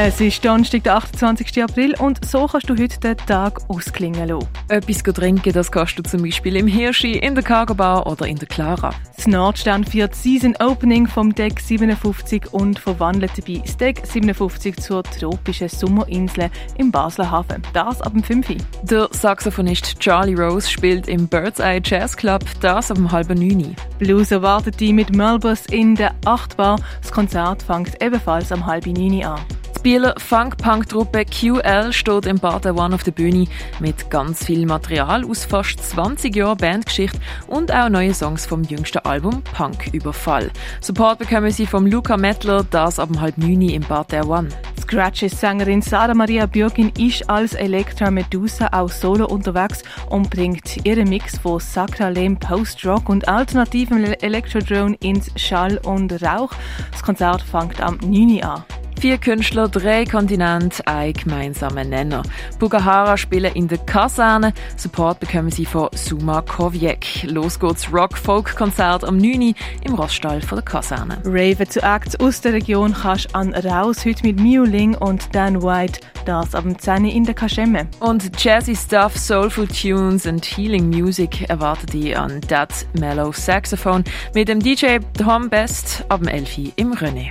Es ist Donnerstag, der 28. April und so kannst du heute den Tag ausklingen lassen. Etwas trinken, das kannst du zum Beispiel im Hirschi, in der Cargo Bar oder in der Clara. Das Nordstern führt Season Opening vom Deck 57 und verwandelt dabei das Deck 57 zur tropischen Sommerinsel im Basler Hafen. Das ab dem 5. Der Saxophonist Charlie Rose spielt im Bird's Eye Jazz Club, das ab dem halben 9. Blues erwartet die mit Melbus in der 8 Bar. Das Konzert fängt ebenfalls am halben 9 an. Die Bieler Funk-Punk-Truppe QL steht im Bar der One auf der Bühne mit ganz viel Material aus fast 20 Jahren Bandgeschichte und auch neue Songs vom jüngsten Album Punk Überfall. Support bekommen sie vom Luca Mettler, das ab halb neun im Bar der One. Scratches-Sängerin Sarah Maria Björkin ist als Elektra Medusa auch solo unterwegs und bringt ihren Mix von sakralem Post-Rock und alternativem Elektrodrone ins Schall und Rauch. Das Konzert fängt am 9 an. Vier Künstler, drei Kontinente, ein gemeinsamer Nenner. Bugahara spielen in der Kaserne. Support bekommen sie von Suma Koviek. Los geht's Rock-Folk-Konzert am 9. im Roststall von der Kaserne. Raven zu Acts aus der Region kannst an Raus heute mit Miu Ling und Dan White. Das ab dem 10 in der Kaschemme. Und Jazzy Stuff, Soulful Tunes und Healing Music erwartet ihr an That Mellow Saxophone mit dem DJ Tom Best ab dem 11 im René.